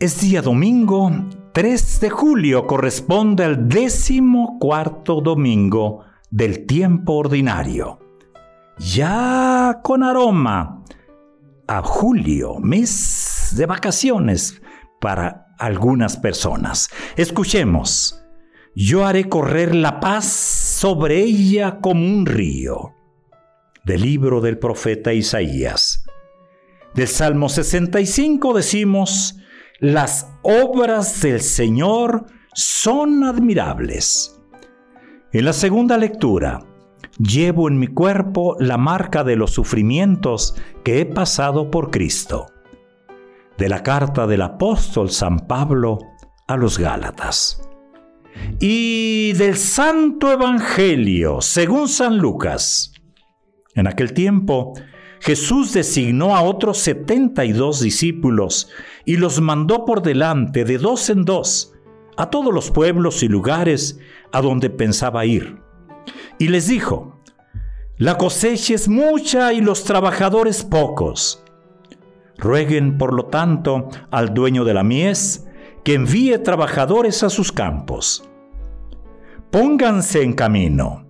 Es día domingo, 3 de julio, corresponde al décimo cuarto domingo del tiempo ordinario. Ya con aroma a julio, mes de vacaciones para algunas personas. Escuchemos, yo haré correr la paz sobre ella como un río. Del libro del profeta Isaías. Del Salmo 65 decimos, las obras del Señor son admirables. En la segunda lectura, llevo en mi cuerpo la marca de los sufrimientos que he pasado por Cristo. De la carta del apóstol San Pablo a los Gálatas. Y del Santo Evangelio, según San Lucas. En aquel tiempo, Jesús designó a otros setenta y dos discípulos y los mandó por delante de dos en dos a todos los pueblos y lugares a donde pensaba ir. Y les dijo, la cosecha es mucha y los trabajadores pocos. Rueguen, por lo tanto, al dueño de la mies que envíe trabajadores a sus campos. Pónganse en camino.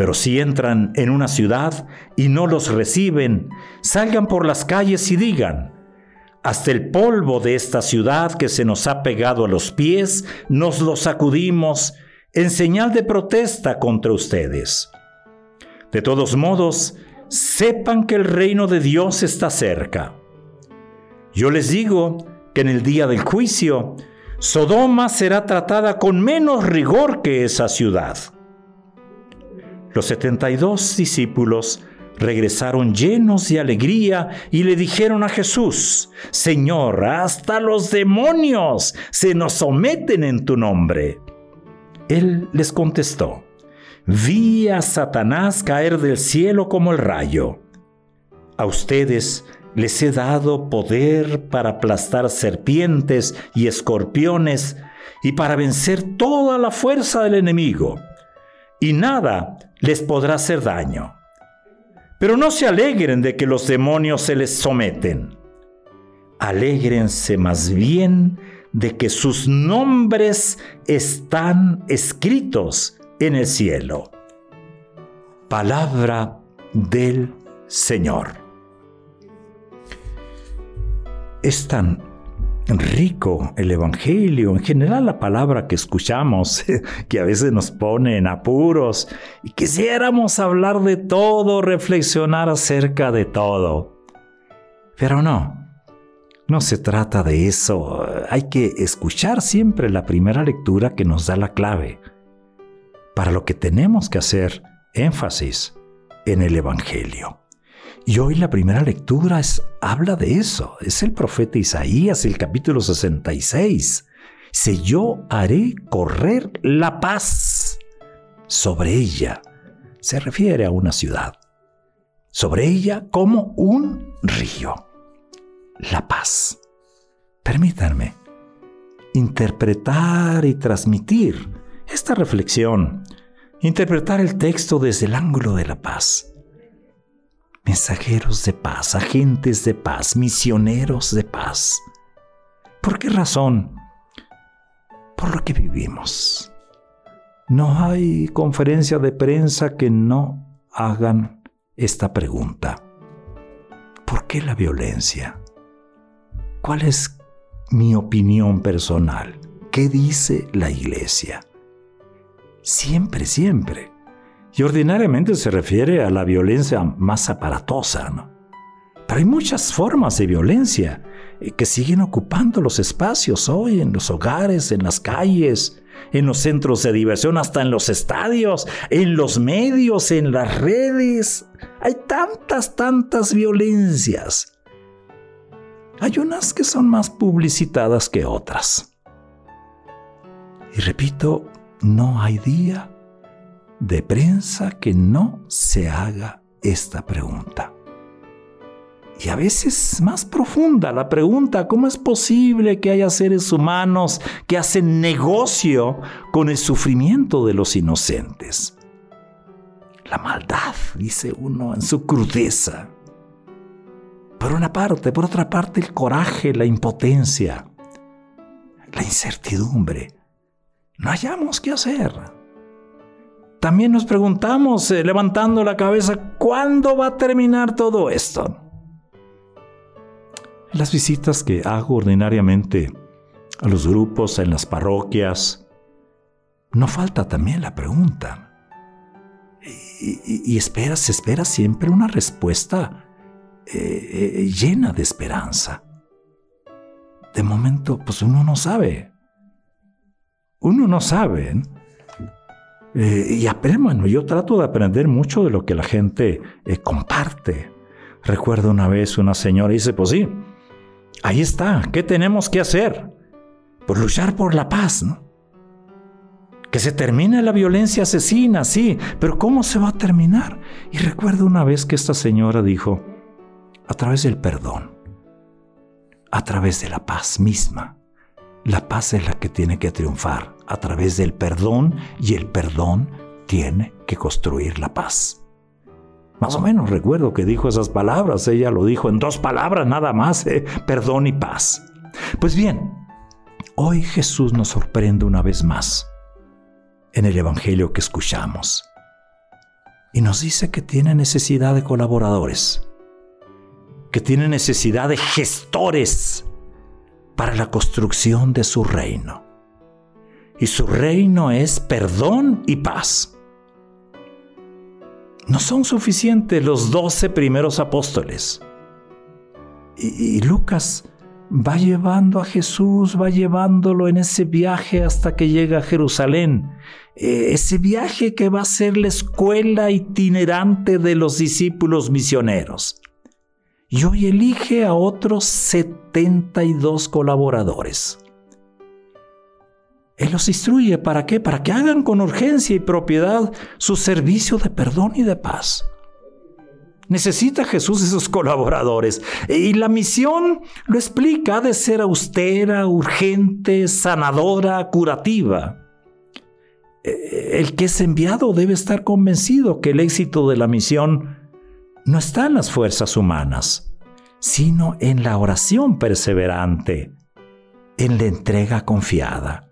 Pero si entran en una ciudad y no los reciben, salgan por las calles y digan, hasta el polvo de esta ciudad que se nos ha pegado a los pies, nos lo sacudimos en señal de protesta contra ustedes. De todos modos, sepan que el reino de Dios está cerca. Yo les digo que en el día del juicio, Sodoma será tratada con menos rigor que esa ciudad. Los setenta y dos discípulos regresaron llenos de alegría y le dijeron a Jesús, Señor, hasta los demonios se nos someten en tu nombre. Él les contestó, vi a Satanás caer del cielo como el rayo. A ustedes les he dado poder para aplastar serpientes y escorpiones y para vencer toda la fuerza del enemigo y nada les podrá hacer daño. Pero no se alegren de que los demonios se les someten. Alégrense más bien de que sus nombres están escritos en el cielo. Palabra del Señor. Es tan rico el Evangelio, en general la palabra que escuchamos, que a veces nos pone en apuros, y quisiéramos hablar de todo, reflexionar acerca de todo. Pero no, no se trata de eso, hay que escuchar siempre la primera lectura que nos da la clave para lo que tenemos que hacer énfasis en el Evangelio. Y hoy la primera lectura es, habla de eso. Es el profeta Isaías, el capítulo 66. Si yo haré correr la paz sobre ella. Se refiere a una ciudad. Sobre ella como un río. La paz. Permítanme interpretar y transmitir esta reflexión, interpretar el texto desde el ángulo de la paz. Mensajeros de paz, agentes de paz, misioneros de paz. ¿Por qué razón? Por lo que vivimos. No hay conferencia de prensa que no hagan esta pregunta. ¿Por qué la violencia? ¿Cuál es mi opinión personal? ¿Qué dice la iglesia? Siempre, siempre. Y ordinariamente se refiere a la violencia más aparatosa, ¿no? Pero hay muchas formas de violencia eh, que siguen ocupando los espacios hoy en los hogares, en las calles, en los centros de diversión, hasta en los estadios, en los medios, en las redes. Hay tantas, tantas violencias. Hay unas que son más publicitadas que otras. Y repito, no hay día de prensa que no se haga esta pregunta. Y a veces más profunda la pregunta, ¿cómo es posible que haya seres humanos que hacen negocio con el sufrimiento de los inocentes? La maldad, dice uno, en su crudeza. Por una parte, por otra parte, el coraje, la impotencia, la incertidumbre. No hallamos qué hacer. También nos preguntamos, eh, levantando la cabeza, ¿cuándo va a terminar todo esto? Las visitas que hago ordinariamente a los grupos, en las parroquias, no falta también la pregunta. Y, espera, se espera siempre una respuesta eh, eh, llena de esperanza. De momento, pues uno no sabe. Uno no sabe. Eh, y aprendo, yo trato de aprender mucho de lo que la gente comparte. Recuerdo una vez una señora dice, pues sí, ahí está, ¿qué tenemos que hacer? Pues luchar por la paz, ¿no? Que se termine la violencia asesina, sí, pero ¿cómo se va a terminar? Y recuerdo una vez que esta señora dijo, a través del perdón, a través de la paz misma. La paz es la que tiene que triunfar a través del perdón y el perdón tiene que construir la paz. Más o menos recuerdo que dijo esas palabras, ella lo dijo en dos palabras nada más, ¿eh? perdón y paz. Pues bien, hoy Jesús nos sorprende una vez más en el Evangelio que escuchamos y nos dice que tiene necesidad de colaboradores que tiene necesidad de gestores para la construcción de su reino. Y su reino es perdón y paz. No son suficientes los doce primeros apóstoles. Y, Lucas va llevando a Jesús, va llevándolo en ese viaje hasta que llega a Jerusalén. E, ese viaje que va a ser la escuela itinerante de los discípulos misioneros y hoy elige a otros 72 colaboradores. Él los instruye para qué? Para que hagan con urgencia y propiedad su servicio de perdón y de paz. Necesita Jesús esos colaboradores. Y la misión lo explica de ser austera, urgente, sanadora, curativa. Eh, el que es enviado debe estar convencido que el éxito de la misión no está en las fuerzas humanas, sino en la oración perseverante, en la entrega confiada.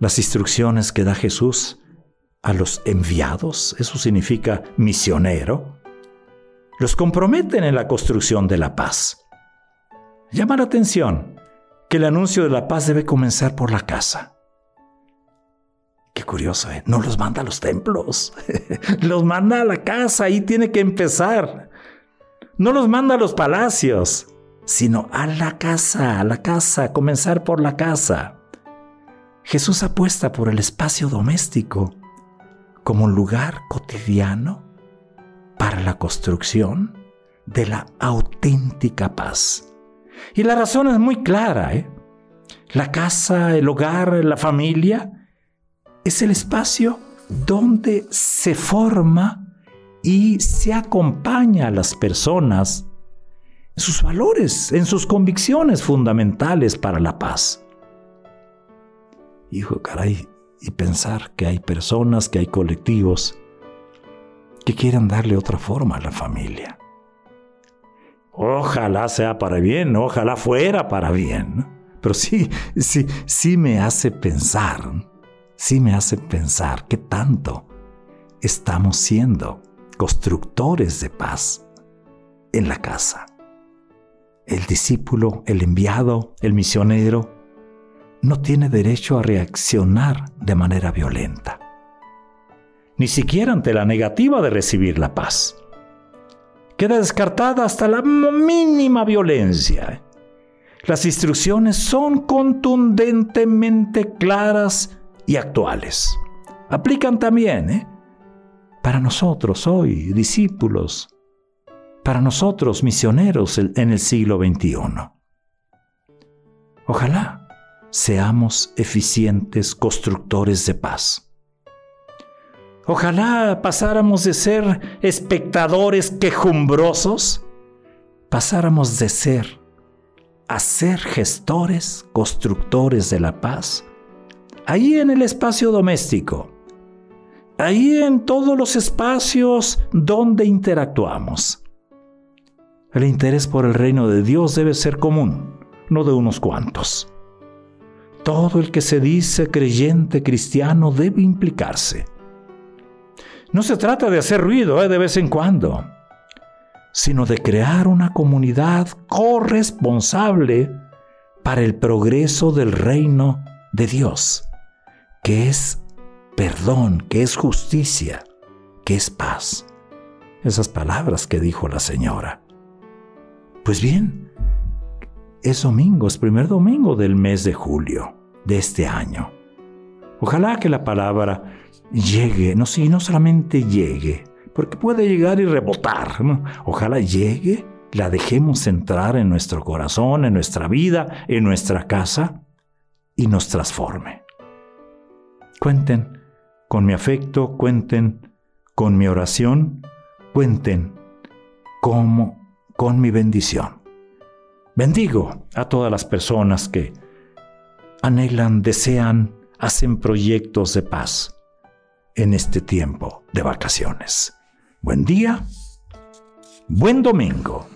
Las instrucciones que da Jesús a los enviados, eso significa misionero, los comprometen en la construcción de la paz. Llama la atención que el anuncio de la paz debe comenzar por la casa. Qué curioso, ¿eh? No los manda a los templos, los manda a la casa, ahí tiene que empezar. No los manda a los palacios, sino a la casa, a la casa, comenzar por la casa. Jesús apuesta por el espacio doméstico como un lugar cotidiano para la construcción de la auténtica paz. Y la razón es muy clara. ¿eh? La casa, el hogar, la familia es el espacio donde se forma y se acompaña a las personas sus valores, en sus convicciones fundamentales para la paz. Hijo, caray, y pensar que hay personas, que hay colectivos que quieren darle otra forma a la familia. Ojalá sea para bien, ojalá fuera para bien. Pero sí, sí, sí me hace pensar, sí me hace pensar que tanto estamos siendo constructores de paz en la casa. El discípulo, el enviado, el misionero, no tiene derecho a reaccionar de manera violenta, ni siquiera ante la negativa de recibir la paz. Queda descartada hasta la mínima violencia. Las instrucciones son contundentemente claras y actuales. Aplican también ¿eh? para nosotros hoy, discípulos, para nosotros, misioneros en el siglo XXI. Ojalá seamos eficientes constructores de paz. Ojalá pasáramos de ser espectadores quejumbrosos, pasáramos de ser a ser gestores, constructores de la paz, ahí en el espacio doméstico, ahí en todos los espacios donde interactuamos. El interés por el reino de Dios debe ser común, no de unos cuantos. Todo el que se dice creyente cristiano debe implicarse. No se trata de hacer ruido ¿eh? de vez en cuando, sino de crear una comunidad corresponsable para el progreso del reino de Dios, que es perdón, que es justicia, que es paz. Esas palabras que dijo la señora. Pues bien, es domingo, es primer domingo del mes de julio de este año. Ojalá que la palabra llegue, no, sí, no solamente llegue, porque puede llegar y rebotar. Ojalá llegue, la dejemos entrar en nuestro corazón, en nuestra vida, en nuestra casa y nos transforme. Cuenten con mi afecto, cuenten con mi oración, cuenten como con mi bendición. Bendigo a todas las personas que anhelan, desean, hacen proyectos de paz en este tiempo de vacaciones. Buen día, buen domingo.